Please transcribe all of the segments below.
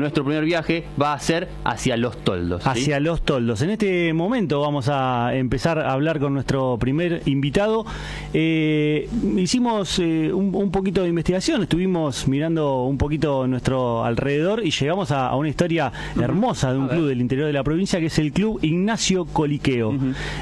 nuestro primer viaje va a ser hacia Los Toldos. Hacia Los Toldos. En este momento vamos a empezar a hablar con nuestro primer invitado. Eh, hicimos eh, un, poquito de investigación, estuvimos mirando un poquito nuestro alrededor y llegamos a, una historia hermosa de un club del interior de la provincia que es el Club Ignacio Coliqueo.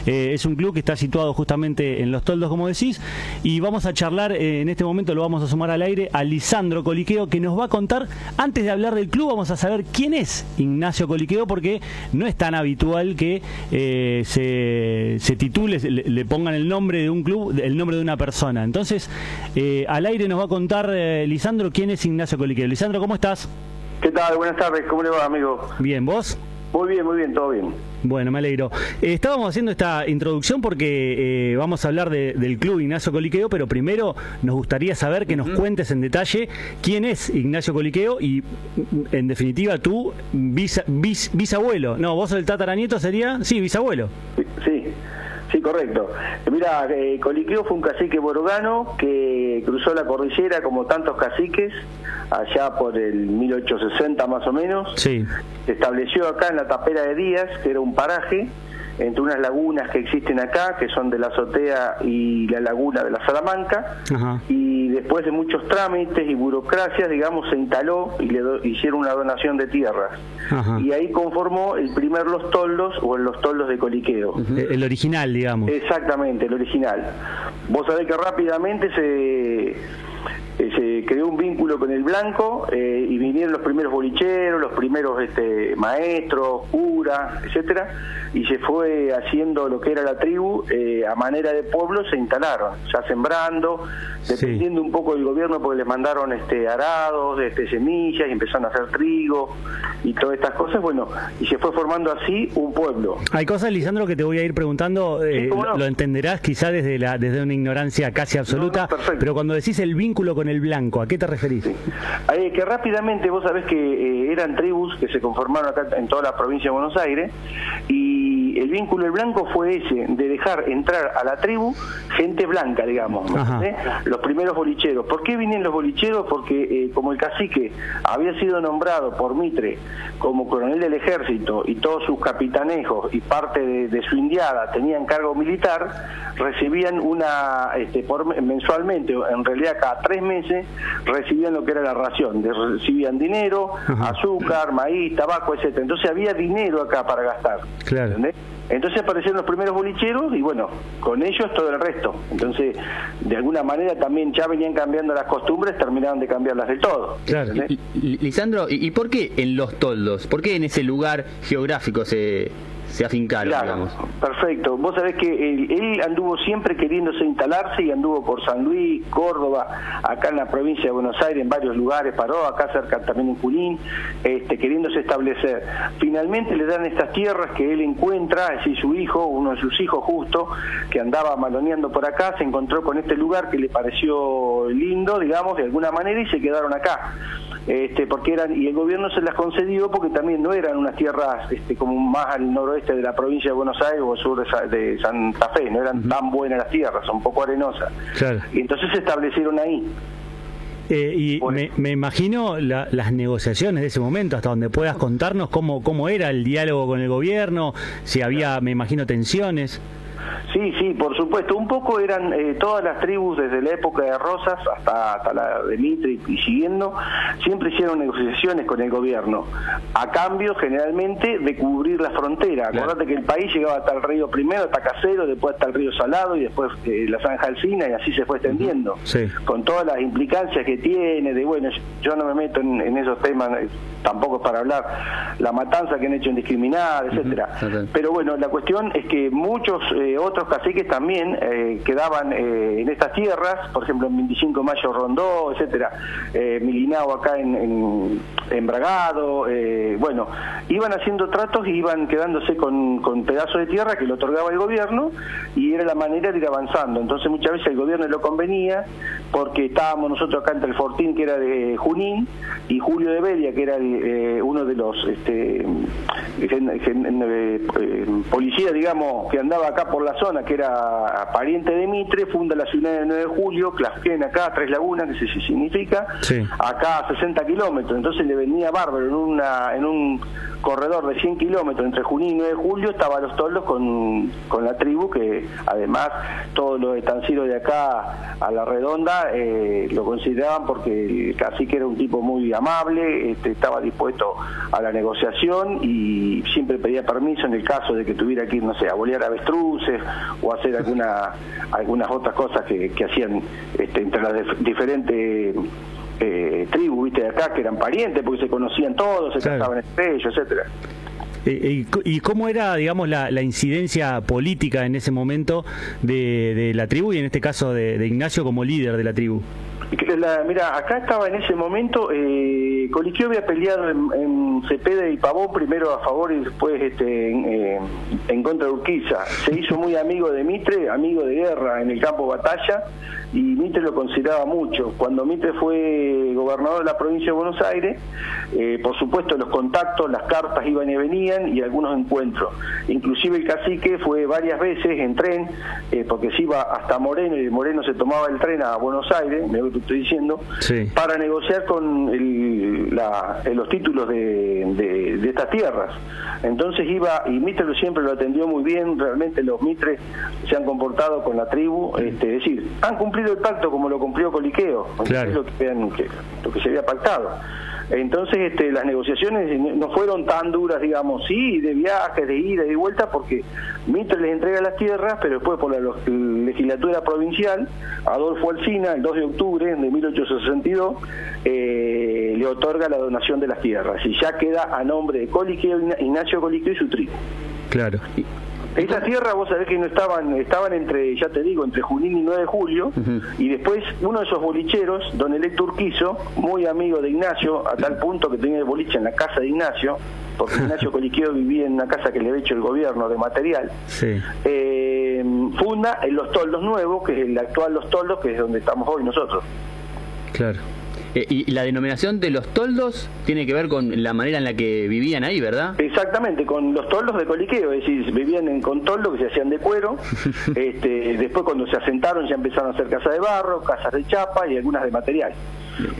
Eh, es un club que está situado justamente en Los Toldos, como decís, y vamos a charlar en este momento, lo vamos a sumar al aire, a Lisandro Coliqueo, que nos va a contar, antes de hablar del club, vamos a saber quién es Ignacio Coliqueo, porque no es tan habitual que se, se, titule, le, pongan el nombre de un club, el nombre de una persona. Entonces, eh, al aire nos va a contar eh, Lisandro quién es Ignacio Coliqueo. Lisandro, ¿cómo estás? ¿Qué tal? Buenas tardes, ¿cómo le va, amigo? Bien, ¿vos? Muy bien, muy bien, todo bien. Bueno, me alegro. Eh, estábamos haciendo esta introducción porque vamos a hablar del club Ignacio Coliqueo, pero primero nos gustaría saber que nos cuentes en detalle quién es Ignacio Coliqueo y, en definitiva, tú, bisabuelo. No, vos el tataranieto sería, sí, bisabuelo. Sí, Sí, correcto. Mira, eh, Coliqueo fue un cacique borogano que cruzó la cordillera como tantos caciques, allá por el 1860 más o menos. Sí. Se estableció acá en la tapera de Díaz, que era un paraje, entre unas lagunas que existen acá, que son de la azotea y la laguna de la Salamanca, y después de muchos trámites y burocracias, digamos, se instaló y le hicieron una donación de tierras. Y ahí conformó el primer Los Toldos o el Los Toldos de Coliqueo. El original, digamos. Exactamente, el original. Vos sabés que rápidamente se eh, se creó un vínculo con el blanco eh, y vinieron los primeros bolicheros, los primeros este, maestros, curas, etcétera, y se fue haciendo lo que era la tribu eh, a manera de pueblo, se instalaron, ya sembrando, dependiendo un poco del gobierno porque les mandaron este arados, este, semillas, y empezaron a hacer trigo y todas estas cosas, bueno, y se fue formando así un pueblo. Hay cosas, Lisandro, que te voy a ir preguntando, lo entenderás quizá desde la desde una ignorancia casi absoluta, pero cuando decís el vínculo con el blanco, ¿a qué te referís? Eh, que rápidamente vos sabés que eh, eran tribus que se conformaron acá en toda la provincia de Buenos Aires y el vínculo del blanco fue ese, de dejar entrar a la tribu gente blanca, digamos, los primeros bolicheros. ¿Por qué vienen los bolicheros? Porque eh, como el cacique había sido nombrado por Mitre como coronel del ejército y todos sus capitanejos y parte de, su indiada tenían cargo militar, recibían una, este, por, mensualmente, en realidad cada tres meses, recibían lo que era la ración, recibían dinero, azúcar, maíz, tabaco, etcétera. Entonces había dinero acá para gastar. Claro. Entonces aparecieron los primeros bolicheros y bueno, con ellos todo el resto. Entonces, de alguna manera también ya venían cambiando las costumbres, terminaron de cambiarlas de todo. Claro. Lisandro, ¿y por qué en Los Toldos? ¿Por qué en ese lugar geográfico se, se afincaron, claro, Perfecto. Vos sabés que él, anduvo siempre queriéndose instalarse y anduvo por San Luis, Córdoba, acá en la provincia de Buenos Aires, en varios lugares, paró acá cerca también en Junín, este, queriéndose establecer. Finalmente le dan estas tierras que él encuentra, es decir, su hijo, uno de sus hijos justo, que andaba maloneando por acá, se encontró con este lugar que le pareció lindo, digamos, de alguna manera, y se quedaron acá este, porque eran y el gobierno se las concedió porque también no eran unas tierras este, como más al noroeste de la provincia de Buenos Aires o sur de, Santa Fe, no eran tan buenas las tierras, son un poco arenosas. Y entonces se establecieron ahí. Eh, y me, imagino las negociaciones de ese momento, hasta donde puedas contarnos cómo, cómo era el diálogo con el gobierno, si había, me imagino, tensiones. Sí, sí, por supuesto. Un poco eran eh, todas las tribus desde la época de Rosas hasta, hasta la de Mitre y, siguiendo, siempre hicieron negociaciones con el gobierno, a cambio generalmente de cubrir la frontera. Acordate que el país llegaba hasta el río primero, hasta Casero, después hasta el río Salado y después eh, la Zanja Alcina y así se fue extendiendo. Con todas las implicancias que tiene, de bueno, yo no me meto en, esos temas, eh, tampoco es para hablar la matanza que han hecho indiscriminada, etcétera. Pero bueno, la cuestión es que muchos otros caciques también eh, quedaban eh, en estas tierras, por ejemplo en 25 de Mayo Rondó, etcétera, eh, Milinao acá en, en, Bragado, bueno, iban haciendo tratos y iban quedándose con, pedazos de tierra que le otorgaba el gobierno y era la manera de ir avanzando. Entonces muchas veces el gobierno lo convenía porque estábamos nosotros acá entre el Fortín, que era de Junín, y Julio de Bedia, que era eh, uno de los este, eh, policías, digamos, que andaba acá por la zona, que era pariente de Mitre, funda la ciudad de 9 de julio, Clasquén acá, Tres Lagunas, que se significa, acá a 60 kilómetros, entonces le venía bárbaro en, una, en un corredor de 100 kilómetros entre Junín y 9 de julio estaba los toldos con, con la tribu que además todos los estancieros de acá a la redonda eh, lo consideraban porque el cacique era un tipo muy amable, este, estaba dispuesto a la negociación y siempre pedía permiso en el caso de que tuviera que ir, no sé, a bolear avestruces o hacer alguna, algunas otras cosas que, que hacían este, entre las diferentes eh, tribus, viste, de acá, que eran parientes, porque se conocían todos, se casaban entre ellos, etcétera. Eh, eh, ¿Y cómo era, digamos, la, incidencia política en ese momento de, la tribu y en este caso de, Ignacio como líder de la tribu? Mira, acá estaba en ese momento, eh, Coliquio había peleado en, en, Cepeda y Pavón, primero a favor y después este, en, en, contra de Urquiza. Se hizo muy amigo de Mitre, amigo de guerra en el campo batalla, y Mitre lo consideraba mucho. Cuando Mitre fue gobernador de la provincia de Buenos Aires, eh, por supuesto los contactos, las cartas iban y venían y algunos encuentros. Inclusive el cacique fue varias veces en tren, eh, porque se iba hasta Moreno y Moreno se tomaba el tren a Buenos Aires, me lo que estoy diciendo, para negociar con los títulos de, de estas tierras. Entonces iba, y Mitre siempre lo atendió muy bien, realmente los Mitres se han comportado con la tribu, este, es decir, han cumplido el pacto como lo cumplió Coliqueo, claro. lo, que, lo que se había pactado. Entonces este, las negociaciones no fueron tan duras, digamos, sí, de viajes, de ida y de vuelta, porque Mitre les entrega las tierras, pero después por la legislatura provincial, Adolfo Alsina, el 2 de octubre de 1862, eh, le otorga la donación de las tierras y ya queda a nombre de Coliqueo, Ignacio Coliqueo y su tribu. Claro. Esa tierra, vos sabés que no estaban, estaban entre, ya te digo, entre Junín y 9 de julio, y después uno de esos bolicheros, don Electo Urquizo, muy amigo de Ignacio, a tal punto que tenía el boliche en la casa de Ignacio, porque Ignacio Coliqueo vivía en una casa que le había hecho el gobierno de material, eh, funda en Los Toldos Nuevos, que es el actual Los Toldos, que es donde estamos hoy nosotros. Claro. Eh, y la denominación de los toldos tiene que ver con la manera en la que vivían ahí, ¿verdad? Exactamente, con los toldos de coliqueo, es decir, vivían en, con toldos que se hacían de cuero. este, después cuando se asentaron ya empezaron a hacer casas de barro, casas de chapa y algunas de material.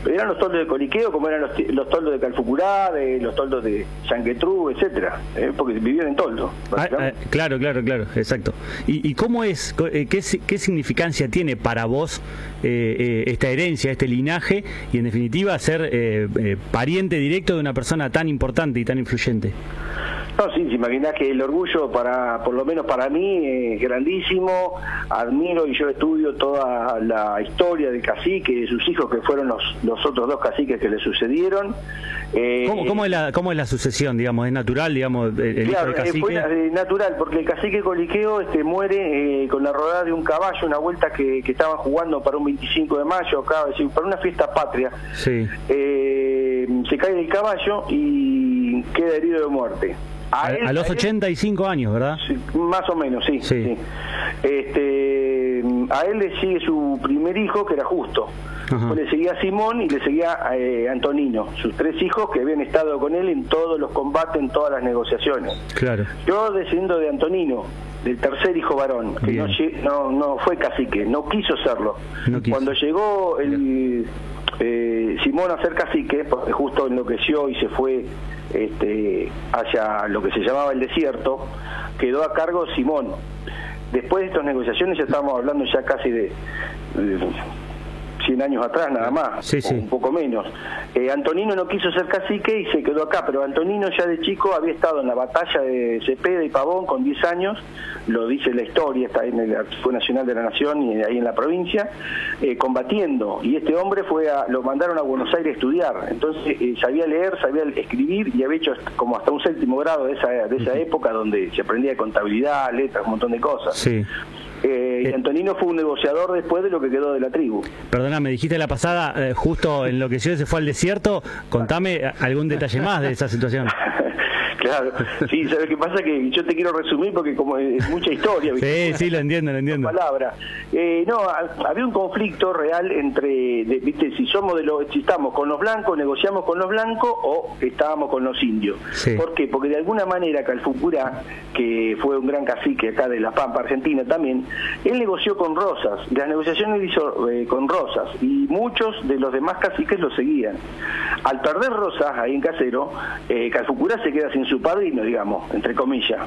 Eran los toldos de Coliqueo, como eran los, toldos de Calfucurá, de, los toldos de Yanquetrú, etcétera, ¿eh? porque vivían en toldo. Ah, ah, claro, claro, claro, exacto. ¿Y, cómo es, eh, qué, qué, significancia tiene para vos eh, esta herencia, este linaje, y en definitiva ser pariente directo de una persona tan importante y tan influyente? No, sí, se imagina que el orgullo para, por lo menos para mí, es grandísimo. Admiro y yo estudio toda la historia del cacique y de sus hijos que fueron los, los otros dos caciques que le sucedieron. Eh, ¿Cómo, es la, ¿Cómo es la sucesión, digamos? ¿Es natural, digamos, el, claro, hijo del cacique? Eh, natural, porque el cacique Coliqueo este, muere eh, con la rodada de un caballo, una vuelta que, que estaban jugando para un 25 de mayo, acá, decir, para una fiesta patria. Sí. se cae del caballo y queda herido de muerte. A, los 85 años, ¿verdad? más o menos, sí, sí. Este, a él le sigue su primer hijo, que era Justo. le seguía Simón y le seguía eh, Antonino, sus tres hijos que habían estado con él en todos los combates, en todas las negociaciones. Claro. Yo desciendo de Antonino, del tercer hijo varón, que no, no, fue cacique, no quiso serlo. Cuando llegó el eh, Simón a ser cacique, porque justo enloqueció y se fue este, hacia lo que se llamaba el desierto, quedó a cargo Simón. Después de estas negociaciones ya estábamos hablando ya casi de 100 años atrás nada más, un poco menos. Eh, Antonino no quiso ser cacique y se quedó acá, pero Antonino ya de chico había estado en la batalla de Cepeda y Pavón con 10 años, lo dice la historia, está en el Archivo Nacional de la Nación y ahí en la provincia, eh, combatiendo. Y este hombre fue a, lo mandaron a Buenos Aires a estudiar, entonces eh, sabía leer, sabía escribir y había hecho como hasta un séptimo grado de esa, de esa época donde se aprendía de contabilidad, letras, un montón de cosas. Sí. Eh, y eh, Antonino fue un negociador después de lo que quedó de la tribu. Perdona, me dijiste la pasada, eh, justo en lo que se fue al desierto, contame algún detalle más de esa situación. Claro, sí, ¿sabes qué pasa? Que yo te quiero resumir porque como es mucha historia. Sí, sí, lo entiendo, lo entiendo. Palabra. Eh, no, había un conflicto real entre, viste, si somos de los, si estamos con los blancos, negociamos con los blancos o estábamos con los indios. ¿Por qué? Porque de alguna manera Calfucurá, que fue un gran cacique acá de La Pampa, Argentina también, él negoció con Rosas, las negociaciones hizo eh, con Rosas y muchos de los demás caciques lo seguían. Al perder Rosas ahí en Casero, eh, Calfucurá se queda sin su padrino, digamos, entre comillas.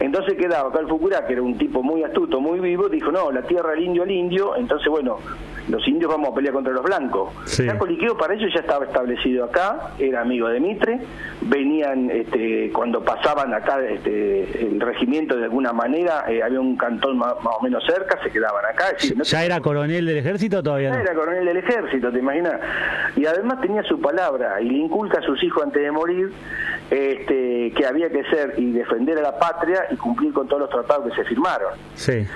Entonces quedaba Calfucurá, que era un tipo muy astuto, muy vivo, dijo, no, la tierra del indio al indio, entonces bueno, los indios vamos a pelear contra los blancos. Sí. Coliqueo para ellos ya estaba establecido acá, era amigo de Mitre, venían este, cuando pasaban acá este, el regimiento de alguna manera, eh, había un cantón más, o menos cerca, se quedaban acá. ¿Ya era coronel del ejército todavía? Ya era coronel del ejército, te imaginas. Y además tenía su palabra y le inculca a sus hijos antes de morir este, que había que ser y defender a la patria y cumplir con todos los tratados que se firmaron. Sí.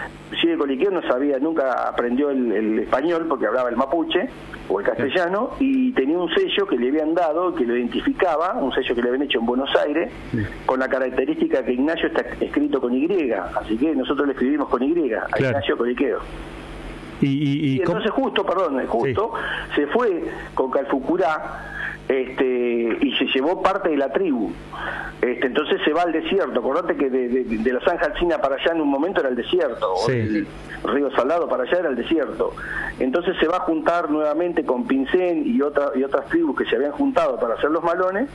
De Coliqueo no sabía, nunca aprendió el, español porque hablaba el mapuche o el castellano y tenía un sello que le habían dado que lo identificaba, un sello que le habían hecho en Buenos Aires, con la característica que Ignacio está escrito con Y, así que nosotros le escribimos con Y, a Ignacio Coliqueo. Y, entonces justo, perdón, justo, se fue con Calfucurá este, y se llevó parte de la tribu. Este, entonces se va al desierto. Acordate que de, la Zanja Alcina para allá en un momento era el desierto, el Río Salado para allá era el desierto. Entonces se va a juntar nuevamente con Pincén y, otra, y otras tribus que se habían juntado para hacer los malones.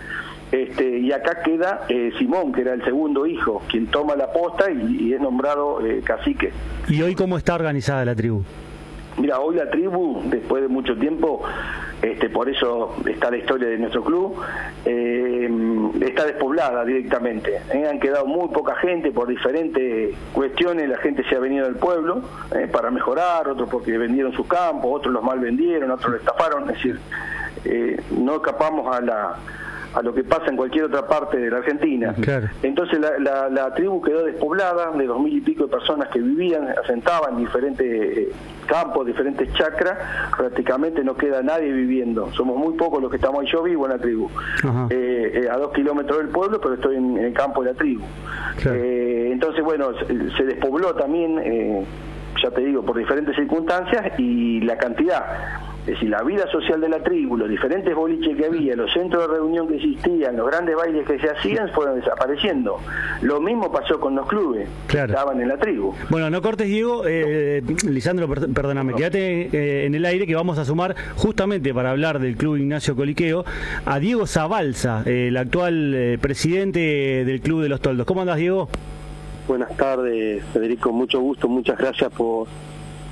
Este, y acá queda eh, Simón, que era el segundo hijo, quien toma la posta y, es nombrado eh, cacique. ¿Y hoy cómo está organizada la tribu? Mira, hoy la tribu, después de mucho tiempo, este, por eso está la historia de nuestro club, eh, está despoblada directamente. ¿eh? Han quedado muy poca gente por diferentes cuestiones, la gente se ha venido del pueblo ¿eh? para mejorar, otros porque vendieron sus campos, otros los mal vendieron, otros los estafaron, es decir, no escapamos a la a lo que pasa en cualquier otra parte de la Argentina. Entonces la, tribu quedó despoblada de dos mil y pico de personas que vivían, asentaban en diferentes eh, campos, diferentes chacras, prácticamente no queda nadie viviendo. Somos muy pocos los que estamos ahí. Yo vivo en la tribu, eh, eh, a dos kilómetros del pueblo, pero estoy en, el campo de la tribu. entonces, bueno, se despobló también, ya te digo, por diferentes circunstancias y la cantidad es decir, la vida social de la tribu, los diferentes boliches que había, los centros de reunión que existían, los grandes bailes que se hacían, fueron desapareciendo. Lo mismo pasó con los clubes que estaban en la tribu. Bueno, no cortes, Diego. Eh, Lisandro, perdóname, quédate eh, en el aire que vamos a sumar justamente para hablar del Club Ignacio Coliqueo a Diego Zabalza, el actual eh, presidente del Club de los Toldos. ¿Cómo andas, Diego? Buenas tardes, Federico. Mucho gusto. Muchas gracias por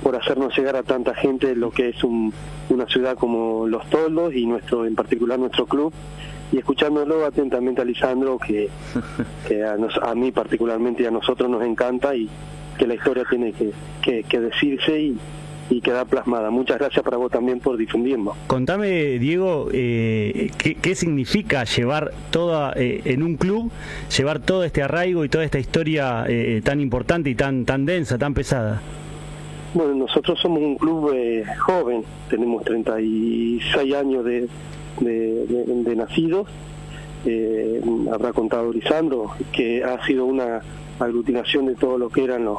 por hacernos llegar a tanta gente lo que es una ciudad como Los Toldos y nuestro en particular nuestro club y escuchándolo atentamente a Lisandro que, a, mí particularmente y a nosotros nos encanta y que la historia tiene que, decirse y, y quedar plasmada. Muchas gracias para vos también por difundirlo. Contame, Diego, eh, ¿qué, significa llevar toda, eh, en un club, llevar todo este arraigo y toda esta historia eh, tan importante y tan, tan densa, tan pesada? Bueno, nosotros somos un club eh, joven, tenemos 36 años de, de, nacidos. Eh, habrá contado Lisandro que ha sido una aglutinación de todo lo que eran los,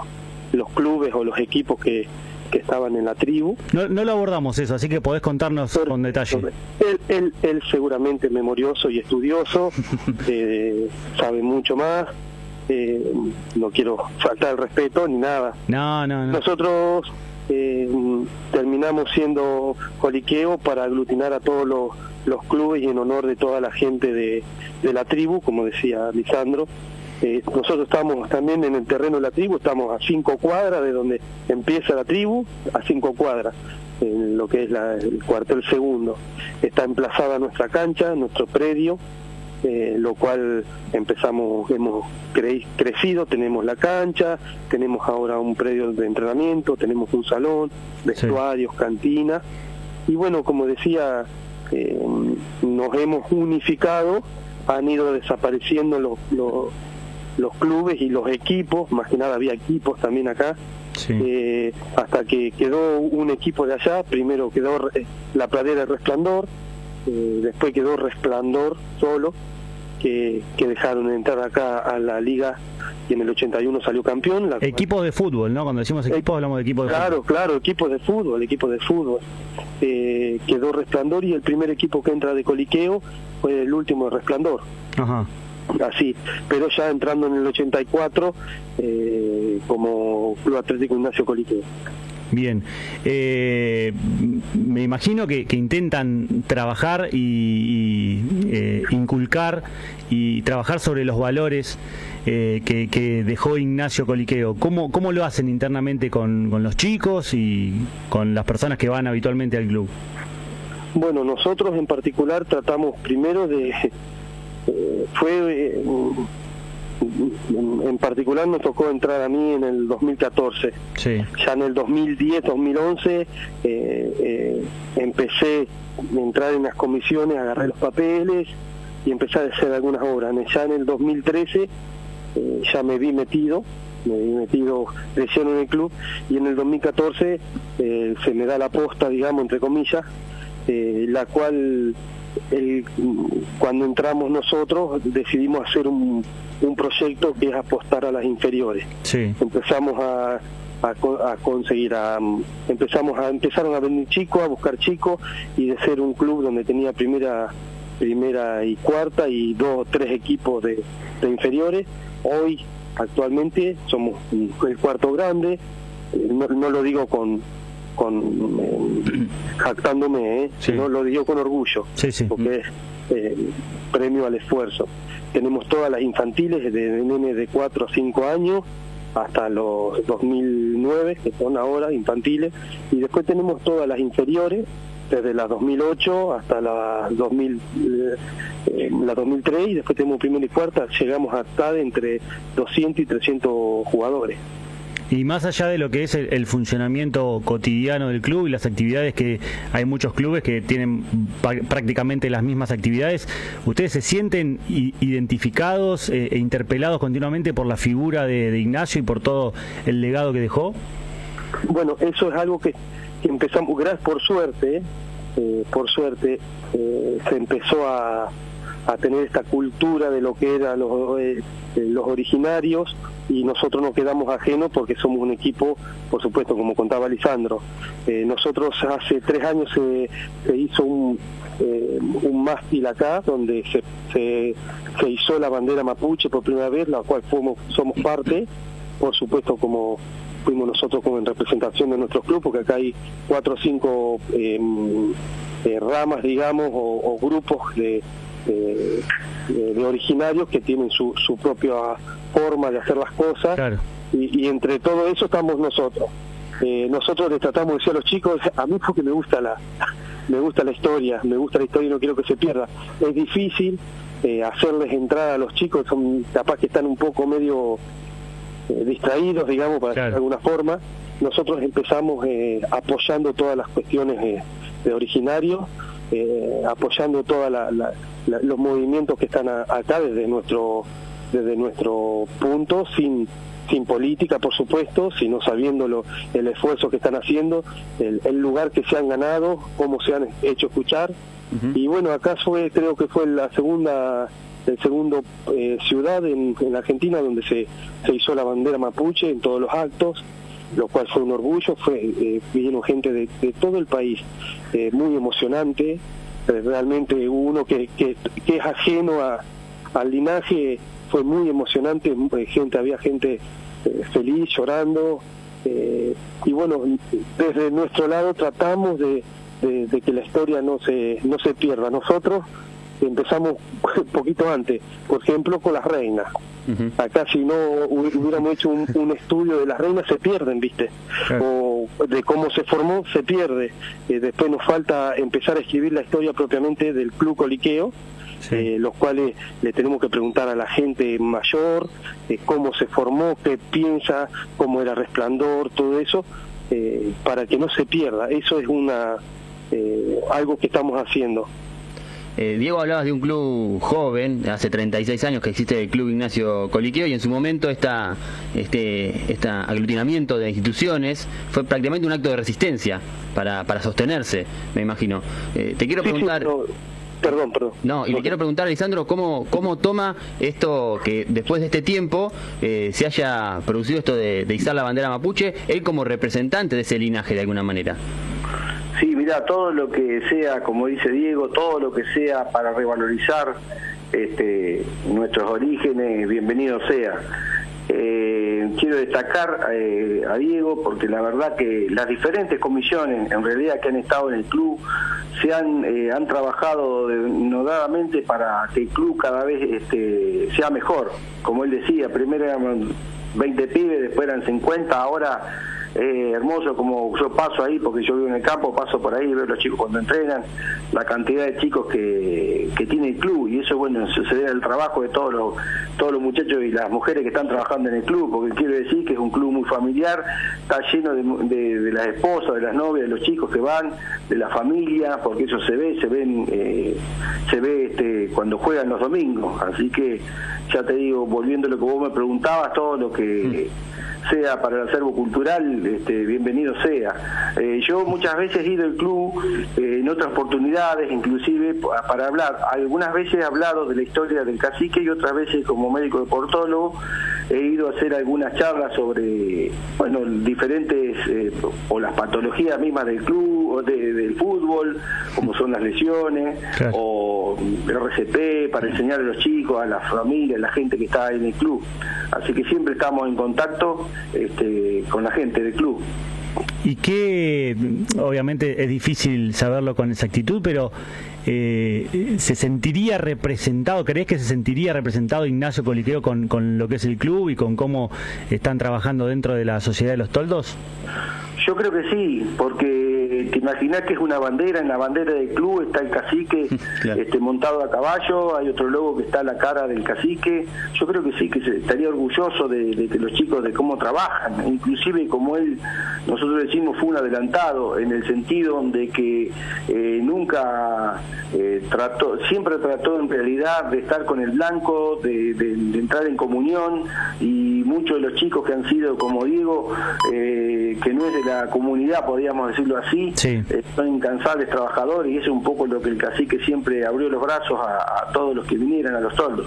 los clubes o los equipos que, estaban en la tribu. No, no lo abordamos eso, así que podés contarnos con detalle. Él, él, él, seguramente memorioso y estudioso, eh, sabe mucho más, eh, no quiero faltar el respeto ni nada. No, no, no. Nosotros eh, terminamos siendo coliqueo para aglutinar a todos los, clubes y en honor de toda la gente de, la tribu, como decía Lisandro. Eh, nosotros estamos también en el terreno de la tribu, estamos a cinco cuadras de donde empieza la tribu, a cinco cuadras, en lo que es el cuartel segundo. Está emplazada nuestra cancha, nuestro predio, eh, lo cual empezamos, hemos crecido, tenemos la cancha, tenemos ahora un predio de entrenamiento, tenemos un salón, vestuarios, cantina, y bueno, como decía, eh, nos hemos unificado, han ido desapareciendo los, los, clubes y los equipos, más que nada había equipos también acá, eh, hasta que quedó un equipo de allá, primero quedó la pradera de resplandor, después quedó resplandor solo, que, que dejaron entrar acá a la liga y en el 81 salió campeón. La equipos de fútbol, ¿no? Cuando decimos equipos hablamos de equipos de claro, fútbol. Claro, claro, equipos de fútbol, equipos de fútbol. Eh, quedó Resplandor y el primer equipo que entra de Coliqueo fue el último de Resplandor. Ajá. Así, pero ya entrando en el 84 eh, como Club Atlético Ignacio Coliqueo. Bien, eh, me imagino que, intentan trabajar y, y eh, inculcar y trabajar sobre los valores eh, que, dejó Ignacio Coliqueo. ¿Cómo, cómo lo hacen internamente con, con, los chicos y con las personas que van habitualmente al club? Bueno, nosotros en particular tratamos primero de... Eh, fue en particular me tocó entrar a mí en el 2014. Sí. Ya en el 2010, 2011 eh, eh, empecé a entrar en las comisiones, agarré los papeles y empecé a hacer algunas obras. Ya en el 2013 eh, ya me vi metido, me vi metido de lleno en el club y en el 2014 eh, se me da la posta, digamos, entre comillas, la cual el, cuando entramos nosotros decidimos hacer un, un, proyecto que es apostar a las inferiores. Sí. Empezamos a, a, a conseguir, a, empezamos a empezaron a venir chicos, a buscar chicos y de ser un club donde tenía primera primera y cuarta y dos o tres equipos de, de inferiores. Hoy, actualmente, somos el cuarto grande, no, no lo digo con, con eh, jactándome, ¿eh? Sí. sino lo digo con orgullo, Sí, sí. porque es eh, premio al esfuerzo. Tenemos todas las infantiles, desde nene de 4 a 5 años hasta los 2009, que son ahora infantiles, y después tenemos todas las inferiores, desde la 2008 hasta la 2000, eh, la 2003, y después tenemos primera y cuarta, llegamos a estar entre 200 y 300 jugadores. Y más allá de lo que es el, funcionamiento cotidiano del club y las actividades que hay muchos clubes que tienen prácticamente las mismas actividades, ¿ustedes se sienten identificados eh, e interpelados continuamente por la figura de, Ignacio y por todo el legado que dejó? Bueno, eso es algo que, que empezamos, por suerte, eh, por suerte, eh, se empezó a, tener esta cultura de lo que eran los originarios y nosotros nos quedamos ajenos porque somos un equipo, por supuesto, como contaba Lisandro. Eh, nosotros hace tres años se, hizo un, eh, un mástil acá donde se, se, hizo la bandera mapuche por primera vez, la cual fuimos, somos parte, por supuesto, como fuimos nosotros como en representación de nuestro club, porque acá hay cuatro o cinco eh, ramas, digamos, o, grupos de, originarios que tienen su, su propia forma de hacer las cosas claro. y, y, entre todo eso estamos nosotros. Eh, nosotros les tratamos de decir a los chicos, a mí porque me gusta la me gusta la historia, me gusta la historia y no quiero que se pierda. Es difícil eh, hacerles entrar a los chicos, son capaz que están un poco medio eh, distraídos, digamos, para claro. de alguna forma. Nosotros empezamos apoyando todas las cuestiones de originario, apoyando todos la, la, la, los movimientos que están a, acá desde nuestro desde nuestro punto, sin sin política, por supuesto, sino sabiendo lo, el esfuerzo que están haciendo, el, el, lugar que se han ganado, cómo se han hecho escuchar. Uh -huh. Y bueno, acá fue, creo que fue la segunda, el segundo eh, ciudad en, en, Argentina donde se, se hizo la bandera mapuche en todos los actos, lo cual fue un orgullo, fue eh, vino gente de, de, todo el país, eh, muy emocionante, realmente uno que, que, que es ajeno a, al linaje fue muy emocionante, gente había gente eh, feliz, llorando, eh, y bueno, desde nuestro lado tratamos de, de, de, que la historia no se, no se pierda. Nosotros empezamos un poquito antes, por ejemplo, con las reinas. Uh -huh. Acá si no hubiéramos hecho un, un, estudio de las reinas se pierden, ¿viste? O de cómo se formó se pierde. Eh, después nos falta empezar a escribir la historia propiamente del Club Coliqueo, Sí. Eh, los cuales le tenemos que preguntar a la gente mayor eh, cómo se formó, qué piensa, cómo era resplandor, todo eso, eh, para que no se pierda. Eso es una algo que estamos haciendo. Eh, Diego, hablabas de un club joven, hace 36 años que existe el Club Ignacio Coliqueo y en su momento esta, este, este aglutinamiento de instituciones fue prácticamente un acto de resistencia para, para sostenerse, me imagino. Eh, te quiero preguntar... Sí, sí, Perdón, perdón. No, y le quiero preguntar, Lisandro, ¿cómo, cómo toma esto que después de este tiempo eh, se haya producido esto de, de izar la bandera mapuche, él como representante de ese linaje de alguna manera? Sí, mira, todo lo que sea, como dice Diego, todo lo que sea para revalorizar este, nuestros orígenes, bienvenido sea. Eh, quiero destacar eh, a Diego porque la verdad que las diferentes comisiones en realidad que han estado en el club se han, eh, han trabajado denodadamente para que el club cada vez este, sea mejor. Como él decía, primero eran 20 pibes, después eran 50, ahora eh, hermoso como yo paso ahí, porque yo vivo en el campo, paso por ahí, veo los chicos cuando entrenan, la cantidad de chicos que, que tiene el club, y eso bueno, se debe al trabajo de todos los, todos los muchachos y las mujeres que están trabajando en el club, porque quiero decir que es un club muy familiar, está lleno de, de, las esposas, de las novias, de los chicos que van, de la familia, porque eso se ve, se eh, se ve este, cuando juegan los domingos, así que ya te digo, volviendo a lo que vos me preguntabas, todo lo que... Mm sea para el acervo cultural, este, bienvenido sea. Eh, yo muchas veces he ido al club eh, en otras oportunidades, inclusive para hablar. Algunas veces he hablado de la historia del cacique y otras veces como médico deportólogo he ido a hacer algunas charlas sobre, bueno, diferentes, eh, o las patologías mismas del club, o del fútbol, como son las lesiones, o RCP, para enseñar a los chicos, a las familias, a la gente que está en el club. Así que siempre estamos en contacto este, con la gente del club. Y que, obviamente es difícil saberlo con exactitud, pero eh, ¿se sentiría representado, crees que se sentiría representado Ignacio Coliqueo con, con lo que es el club y con cómo están trabajando dentro de la Sociedad de los Toldos? Yo creo que sí, porque te imaginas que es una bandera, en la bandera del club está el cacique este, montado a caballo, hay otro logo que está a la cara del cacique. Yo creo que sí, que estaría orgulloso de, que los chicos de cómo trabajan, inclusive como él, nosotros decimos fue un adelantado, en el sentido de que eh, nunca eh, trató, siempre trató en realidad de estar con el blanco, de, entrar en comunión. Y muchos de los chicos que han sido, como digo, eh, que no es de la comunidad, podríamos decirlo así, eh, son incansables trabajadores y eso es un poco lo que el cacique siempre abrió los brazos a, todos los que vinieran a los toldos.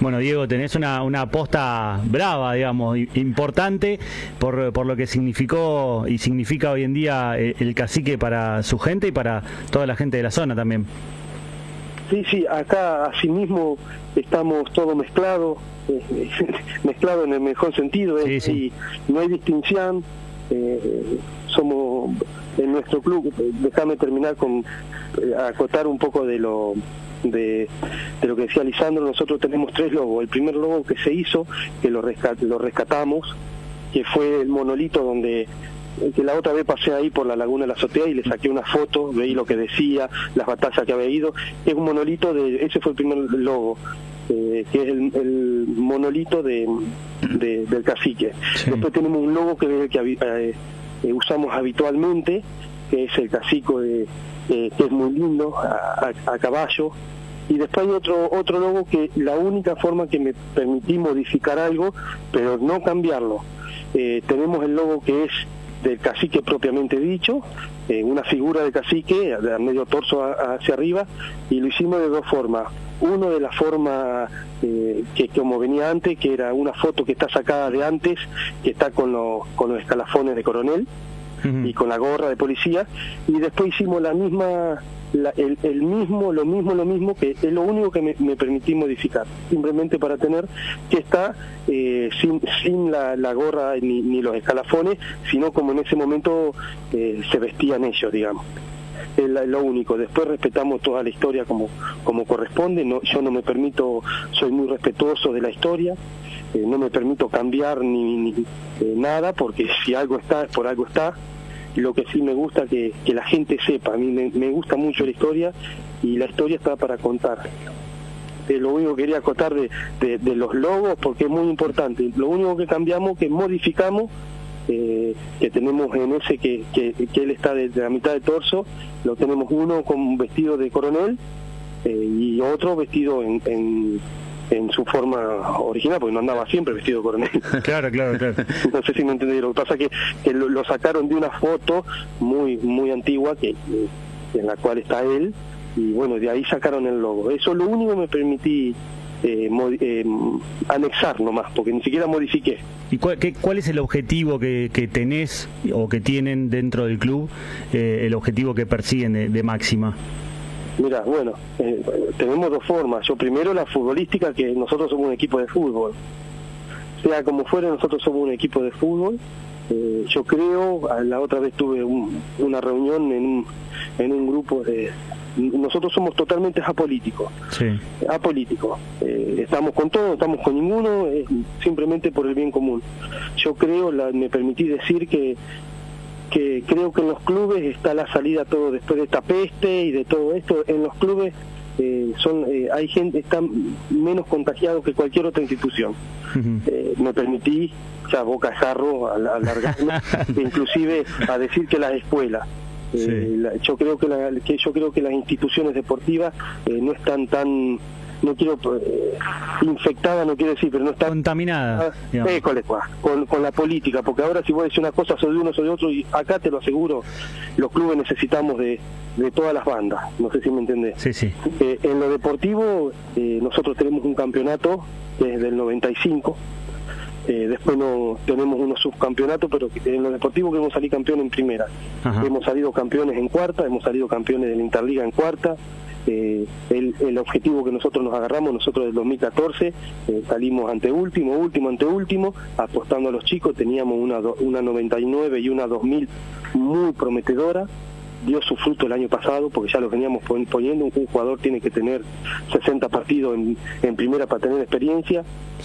Bueno, Diego, tenés una, una aposta brava, digamos, importante por, por lo que significó y significa hoy en día el, el cacique para su gente y para toda la gente de la zona también. Sí, sí, acá asimismo estamos todos mezclados, eh, mezclados en el mejor sentido, sí, no hay distinción, eh, somos en nuestro club, déjame terminar con eh, acotar un poco de lo de, lo que decía Lisandro, nosotros tenemos tres logos. El primer logo que se hizo, que lo, lo rescatamos, que fue el monolito donde que la otra vez pasé ahí por la laguna de la azotea y le saqué una foto, veí lo que decía, las batallas que había ido. Es un monolito de, ese fue el primer logo. Eh, que es el, monolito de, del cacique. Después tenemos un logo que, que eh, eh, usamos habitualmente, que es el cacico de, que es muy lindo, a, caballo. Y después hay otro, otro logo que la única forma que me permití modificar algo, pero no cambiarlo. tenemos el logo que es del cacique propiamente dicho, una figura de cacique, de medio torso hacia arriba, y lo hicimos de dos formas. Uno de la forma eh, que como venía antes, que era una foto que está sacada de antes, que está con, con los escalafones de coronel y con la gorra de policía, y después hicimos la misma, el, mismo, lo mismo, lo mismo, que es lo único que me, permití modificar, simplemente para tener que está eh, sin, sin la, gorra ni, ni, los escalafones, sino como en ese momento eh, se vestían ellos, digamos es lo único. Después respetamos toda la historia como, como corresponde. No, yo no me permito, soy muy respetuoso de la historia. Eh, no me permito cambiar ni, eh, nada porque si algo está, por algo está. Lo que sí me gusta que, que la gente sepa. A mí me, gusta mucho la historia y la historia está para contar. Eh, lo único que quería acotar de, de, los logos porque es muy importante. Lo único que cambiamos, que modificamos, eh, que tenemos en ese que, que, él está de, la mitad del torso, lo tenemos uno con vestido de coronel eh, y otro vestido en, su forma original, porque no andaba siempre vestido de coronel. Claro, claro, claro. no sé si me entendí. Lo que pasa es que, lo, sacaron de una foto muy muy antigua que en la cual está él y bueno, de ahí sacaron el logo. Eso es lo único que me permití eh, eh, anexar nomás, porque ni siquiera modifiqué. ¿Y cuál, cuál es el objetivo que, que, tenés o que tienen dentro del club, eh, el objetivo que persiguen de, máxima? Mira, bueno, eh, tenemos dos formas. Yo primero la futbolística, que nosotros somos un equipo de fútbol. Sea como fuera, nosotros somos un equipo de fútbol. yo creo, la otra vez tuve una reunión en un, en un grupo de, nosotros somos totalmente apolíticos. Sí. Apolíticos. Eh, estamos con todo, estamos con ninguno, simplemente por el bien común. Yo creo, la, me permití decir que que creo que en los clubes está la salida todo después de esta peste y de todo esto. En los clubes eh, son eh, hay gente está menos contagiado que cualquier otra institución. me permití, ya boca jarro, alargarme, inclusive a decir que las escuelas yo creo que, que, yo creo que las instituciones deportivas no están tan no quiero eh, infectada no quiero decir pero no están contaminadas con, con la política porque ahora si vos decís una cosa soy de uno soy de otro y acá te lo aseguro los clubes necesitamos de, de todas las bandas no sé si me entendés sí, sí. en lo deportivo nosotros tenemos un campeonato desde el 95 eh, después no tenemos unos subcampeonatos, pero en lo deportivo queremos salir campeón en primera. Hemos salido campeones en cuarta, hemos salido campeones de la Interliga en cuarta. Eh, el, objetivo que nosotros nos agarramos, nosotros del 2014 eh, salimos ante último, último, ante último, apostando a los chicos, teníamos una, una 99 y una 2000 muy prometedora dio su fruto el año pasado, porque ya lo veníamos poniendo, un jugador tiene que tener 60 partidos en, primera para tener experiencia.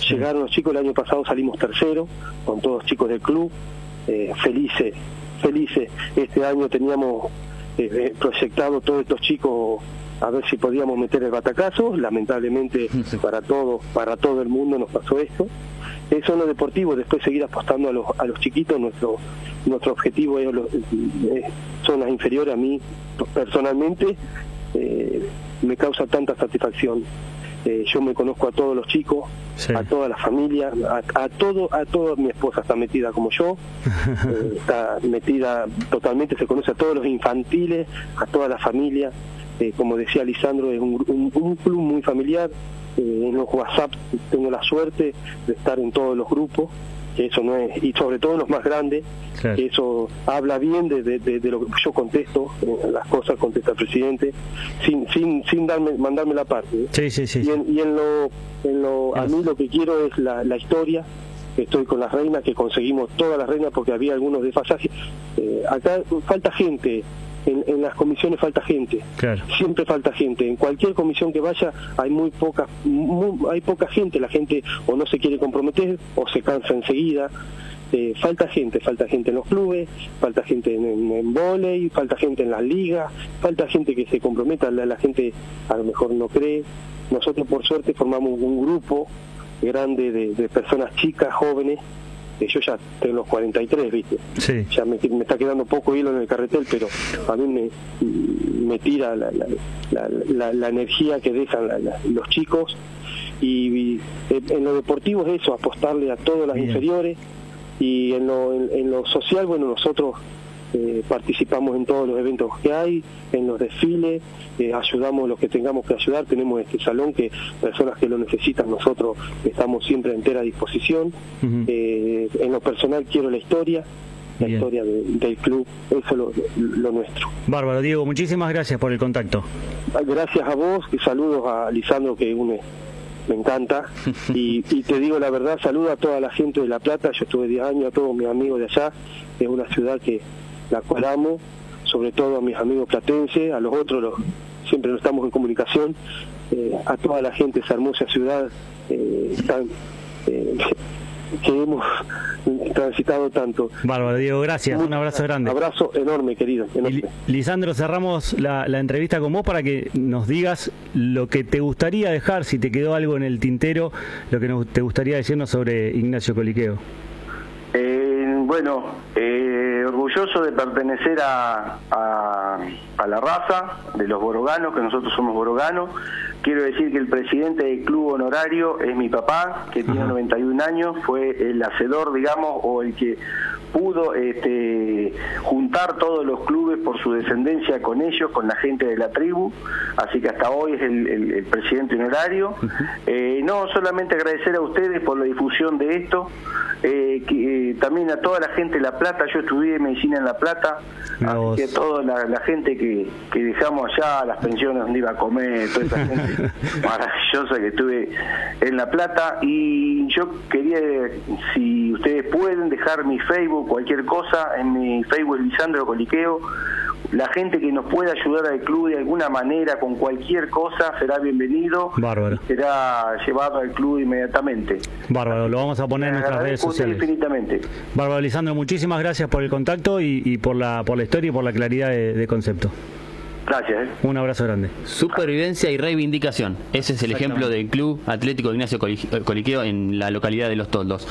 Llegaron los chicos el año pasado, salimos tercero, con todos los chicos del club, eh, felices, felices. Este año teníamos eh, eh, proyectado todos estos chicos a ver si podíamos meter el batacazo, lamentablemente para todo, para todo el mundo nos pasó esto. Eso es lo deportivo, después seguir apostando a los, a los chiquitos, nuestro nuestro objetivo es, eh, son las inferiores. A mí personalmente eh, me causa tanta satisfacción. Eh, yo me conozco a todos los chicos a toda la familia a, todo a toda mi esposa está metida como yo. Está metida totalmente se conoce a todos los infantiles a toda la familia como decía Lisandro es un, un club muy familiar en los WhatsApp tengo la suerte de estar en todos los grupos eso no es, y sobre todo los más grandes, que eso habla bien de, de, lo que yo contesto, eh, las cosas contesta el presidente, sin sin sin darme mandarme la parte. Sí, sí, sí, y, en, y en lo, en lo a mí lo que quiero es la, la historia, estoy con las reinas, que conseguimos todas las reinas porque había algunos desfasajes. Eh, acá falta gente, en, las comisiones falta gente, siempre falta gente. En cualquier comisión que vaya hay muy poca, hay poca gente. La gente o no se quiere comprometer o se cansa enseguida. Eh, falta gente, falta gente en los clubes, falta gente en, en, volei, falta gente en las ligas, falta gente que se comprometa, la, la gente a lo mejor no cree. Nosotros por suerte formamos un grupo grande de personas chicas, jóvenes, yo ya tengo los 43, ¿viste? Ya me, está quedando poco hilo en el carretel, pero a mí me, me tira la, la, la, energía que dejan los chicos. Y, en lo deportivo es eso, apostarle a todas las inferiores. Y en lo, en lo social, bueno, nosotros eh, participamos en todos los eventos que hay, en los desfiles, eh, ayudamos los que tengamos que ayudar, tenemos este salón que personas que lo necesitan nosotros estamos siempre a entera disposición. Eh, en lo personal quiero la historia, la historia del club, eso es lo, nuestro. Bárbaro, Diego, muchísimas gracias por el contacto. Ah, gracias a vos, y saludos a Lisandro que une me encanta. Y, y, te digo la verdad, saludo a toda la gente de La Plata, yo estuve 10 años, a todos mis amigos de allá, es una ciudad que la cual amo, sobre todo a mis amigos platenses, a los otros los, siempre estamos en comunicación, eh, a toda la gente de esa hermosa ciudad eh, eh, que hemos transitado tanto. Bárbaro, Diego, gracias. Un abrazo grande. Un abrazo enorme, querido. Lisandro, cerramos la, la, entrevista con vos para que nos digas lo que te gustaría dejar, si te quedó algo en el tintero, lo que nos, te gustaría decirnos sobre Ignacio Coliqueo. Bueno, orgulloso de pertenecer a, a, la raza de los boroganos, que nosotros somos boroganos, quiero decir que el presidente del club honorario es mi papá, que tiene 91 años, fue el hacedor, digamos, o el que pudo este, juntar todos los clubes por su descendencia con ellos, con la gente de la tribu, así que hasta hoy es el, presidente honorario. Eh, no solamente agradecer a ustedes por la difusión de esto, eh, eh, también a toda la gente de La Plata, yo estudié medicina en La Plata, así que toda la, gente que, que, dejamos allá, las pensiones donde iba a comer, toda esa gente maravillosa que estuve en La Plata, y yo quería, si ustedes pueden, dejar mi Facebook, cualquier cosa, en mi Facebook Lisandro Coliqueo, la gente que nos pueda ayudar al club de alguna manera con cualquier cosa será bienvenido. Bárbaro. Será llevado al club inmediatamente. Bárbaro, lo vamos a poner en nuestras redes sociales. infinitamente. Bárbaro Lisandro, muchísimas gracias por el contacto y, por la por la historia y por la claridad de, concepto. Gracias. ¿eh? Un abrazo grande. Supervivencia y reivindicación. Ese es el ejemplo del Club Atlético Ignacio Coliqueo en la localidad de Los Toldos.